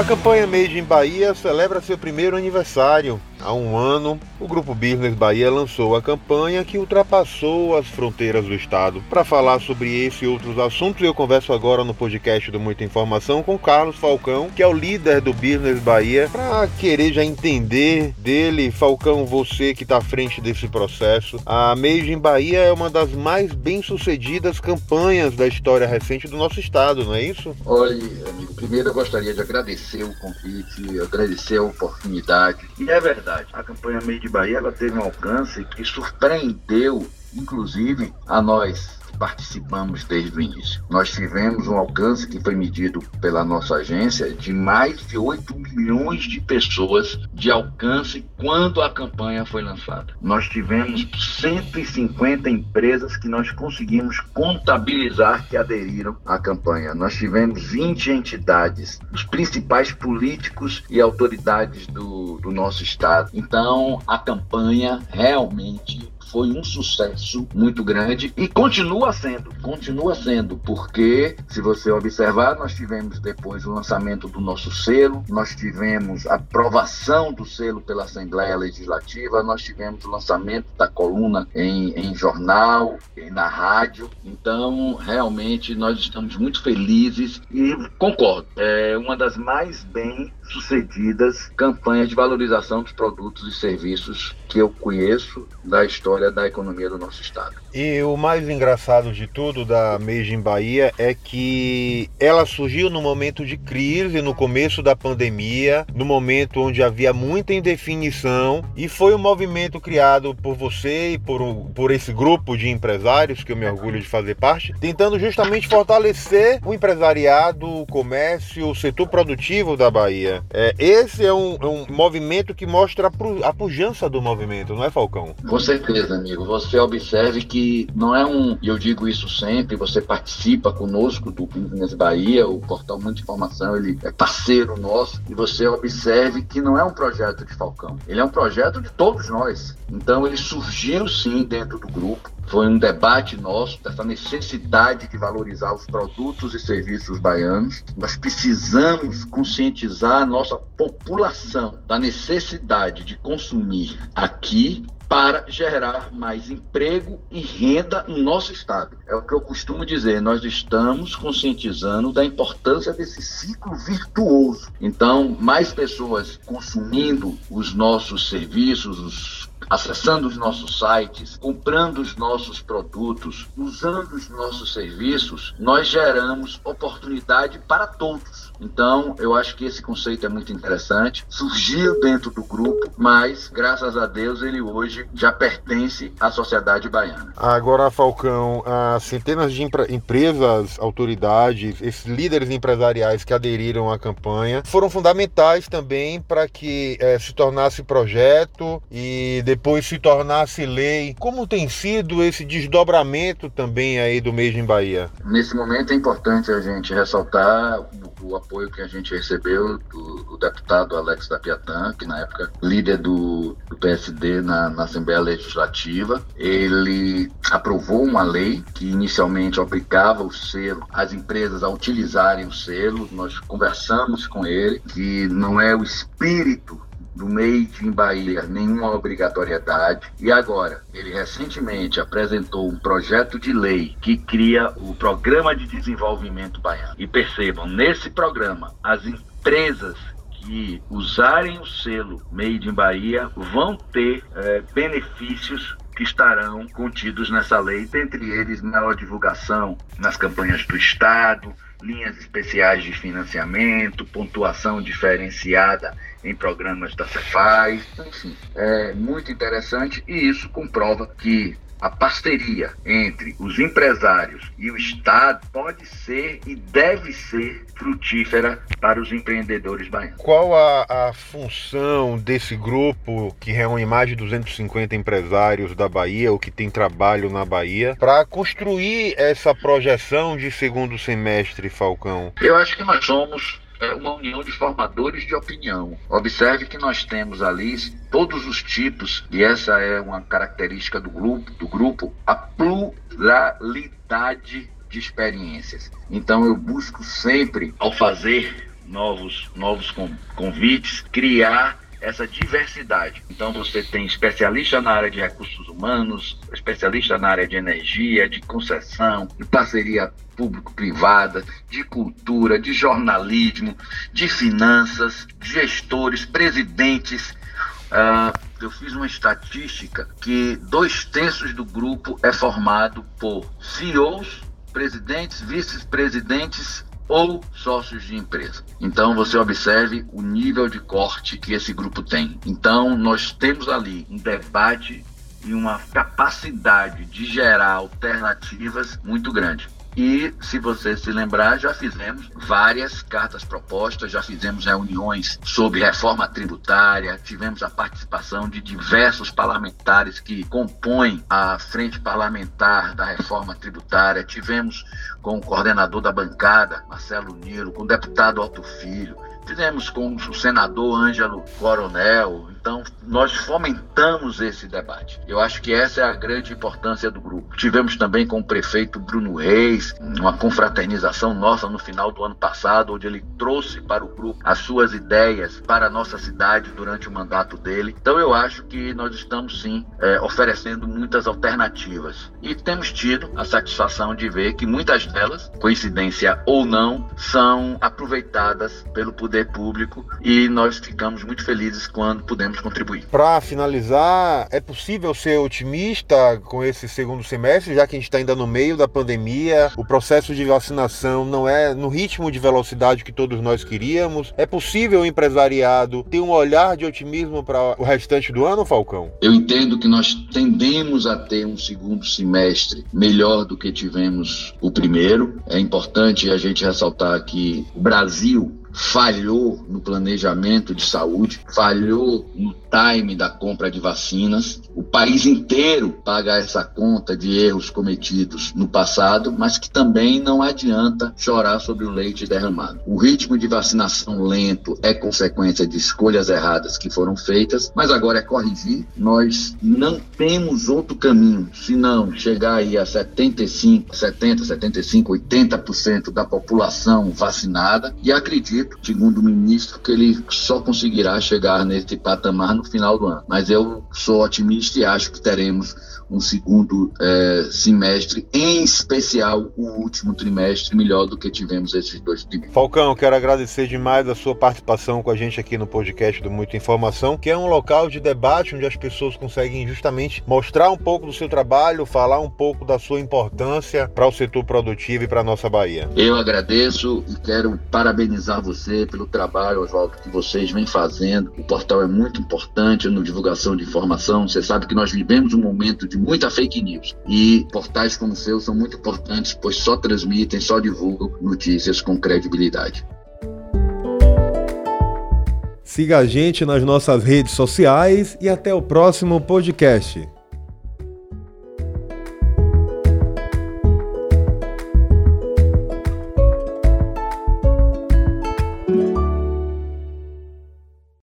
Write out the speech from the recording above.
A campanha Made in Bahia celebra seu primeiro aniversário. Há um ano, o Grupo Business Bahia lançou a campanha que ultrapassou as fronteiras do estado. Para falar sobre esse e outros assuntos, eu converso agora no podcast do Muita Informação com Carlos Falcão, que é o líder do Business Bahia, para querer já entender dele, Falcão, você que está à frente desse processo. A Made in Bahia é uma das mais bem-sucedidas campanhas da história recente do nosso estado, não é isso? Olha, amigo, primeiro eu gostaria de agradecer o convite, agradecer a oportunidade. E é verdade A campanha Made Bahia ela teve um alcance que surpreendeu, inclusive, a nós participamos desde o início. Nós tivemos um alcance que foi medido pela nossa agência de mais de 8 milhões de pessoas de alcance quando a campanha foi lançada. Nós tivemos 150 empresas que nós conseguimos contabilizar que aderiram à campanha. Nós tivemos 20 entidades, os principais políticos e autoridades do, do nosso estado. Então, a campanha realmente foi um sucesso muito grande e continua sendo, continua sendo, porque se você observar, nós tivemos depois o lançamento do nosso selo, nós tivemos a aprovação do selo pela Assembleia Legislativa, nós tivemos o lançamento da coluna em, em jornal, na rádio, então realmente nós estamos muito felizes e concordo, é uma das mais bem sucedidas campanhas de valorização dos produtos e serviços que eu conheço da história da economia do nosso estado. E o mais engraçado de tudo da Made in Bahia é que ela surgiu no momento de crise, no começo da pandemia, no momento onde havia muita indefinição, e foi um movimento criado por você e por, por esse grupo de empresários, que eu me orgulho de fazer parte, tentando justamente fortalecer o empresariado, o comércio, o setor produtivo da Bahia. É, esse é um, um movimento que mostra a pujança do movimento, não é, Falcão? Com certeza, amigo. Você observe que não é um, e eu digo isso sempre, você participa conosco do Business Bahia, o portal Muita Informação, ele é parceiro nosso, e você observe que não é um projeto de Falcão, ele é um projeto de todos nós. Então ele surgiu sim dentro do grupo, foi um debate nosso dessa necessidade de valorizar os produtos e serviços baianos. Nós precisamos conscientizar a nossa população da necessidade de consumir aqui para gerar mais emprego e renda no nosso estado. É o que eu costumo dizer, nós estamos conscientizando da importância desse ciclo virtuoso. Então, mais pessoas consumindo os nossos serviços, os acessando os nossos sites, comprando os nossos produtos, usando os nossos serviços, nós geramos oportunidade para todos. Então, eu acho que esse conceito é muito interessante. Surgiu dentro do grupo, mas graças a Deus ele hoje já pertence à sociedade baiana. Agora, Falcão, as centenas de empresas, autoridades, esses líderes empresariais que aderiram à campanha foram fundamentais também para que é, se tornasse projeto e depois se tornasse lei. Como tem sido esse desdobramento também aí do mês em Bahia? Nesse momento é importante a gente ressaltar o apoio que a gente recebeu do, do deputado Alex da Piatã, que na época líder do, do PSD na, na, Assembleia Legislativa. Ele aprovou uma lei que inicialmente obrigava o selo, as empresas a utilizarem o selo. Nós conversamos com ele que não é o espírito do Made in Bahia nenhuma obrigatoriedade. E agora, ele recentemente apresentou um projeto de lei que cria o Programa de Desenvolvimento Baiano. E percebam, nesse programa, as empresas que usarem o selo Made in Bahia vão ter é, benefícios que estarão contidos nessa lei, dentre eles maior divulgação nas campanhas do Estado, linhas especiais de financiamento, pontuação diferenciada em programas da Cefaz, enfim, é muito interessante e isso comprova que a parceria entre os empresários e o Estado pode ser e deve ser frutífera para os empreendedores baianos. Qual a, a, função desse grupo que reúne mais de 250 empresários da Bahia ou que tem trabalho na Bahia para construir essa projeção de segundo semestre, Falcão? Eu acho que nós somos é uma união de formadores de opinião. Observe que nós temos ali todos os tipos, e essa é uma característica do grupo, do grupo, a pluralidade de experiências. Então eu busco sempre, ao fazer novos, novos convites, criar essa diversidade. Então você tem especialista na área de recursos humanos, especialista na área de energia, de concessão, de parceria público-privada, de cultura, de jornalismo, de finanças, gestores, presidentes. Uh, eu fiz uma estatística que dois terços do grupo é formado por CEOs, presidentes, vice-presidentes ou sócios de empresa. Então você observe o nível de corte que esse grupo tem. Então nós temos ali um debate e uma capacidade de gerar alternativas muito grande. E, se você se lembrar, já fizemos várias cartas propostas, já fizemos reuniões sobre reforma tributária, tivemos a participação de diversos parlamentares que compõem a frente parlamentar da reforma tributária, tivemos com o coordenador da bancada, Marcelo Niro, com o deputado Otto Filho, Fizemos com o senador Ângelo Coronel, então nós fomentamos esse debate. Eu acho que essa é a grande importância do grupo. Tivemos também com o prefeito Bruno Reis uma confraternização nossa no final do ano passado, onde ele trouxe para o grupo as suas ideias para a nossa cidade durante o mandato dele. Então eu acho que nós estamos sim é, oferecendo muitas alternativas e temos tido a satisfação de ver que muitas delas, coincidência ou não, são aproveitadas pelo poder público e nós ficamos muito felizes quando pudemos contribuir. Para finalizar, é possível ser otimista com esse segundo semestre, já que a gente está ainda no meio da pandemia, o processo de vacinação não é no ritmo de velocidade que todos nós queríamos. É possível o empresariado ter um olhar de otimismo para o restante do ano, Falcão? Eu entendo que nós tendemos a ter um segundo semestre melhor do que tivemos o primeiro. É importante a gente ressaltar que o Brasil falhou no planejamento de saúde, falhou no time da compra de vacinas. O país inteiro paga essa conta de erros cometidos no passado, mas que também não adianta chorar sobre o leite derramado. O ritmo de vacinação lento é consequência de escolhas erradas que foram feitas, mas agora é corrigir. Nós não temos outro caminho senão chegar aí a 75, 70, 75, 80% da população vacinada e acredito, segundo o ministro, que ele só conseguirá chegar nesse patamar no final do ano. Mas eu sou otimista e acho que teremos um segundo é, semestre, em especial o último trimestre, melhor do que tivemos esses dois trimestres. Falcão, quero agradecer demais a sua participação com a gente aqui no podcast do Muita Informação, que é um local de debate onde as pessoas conseguem justamente mostrar um pouco do seu trabalho, falar um pouco da sua importância para o setor produtivo e para a nossa Bahia. Eu agradeço e quero parabenizar você pelo trabalho, Oswaldo, que vocês vêm fazendo. O portal é muito importante no divulgação de informação. Você sabe que nós vivemos um momento de muita fake news. E portais como o seu são muito importantes, pois só transmitem, só divulgam notícias com credibilidade. Siga a gente nas nossas redes sociais e até o próximo podcast.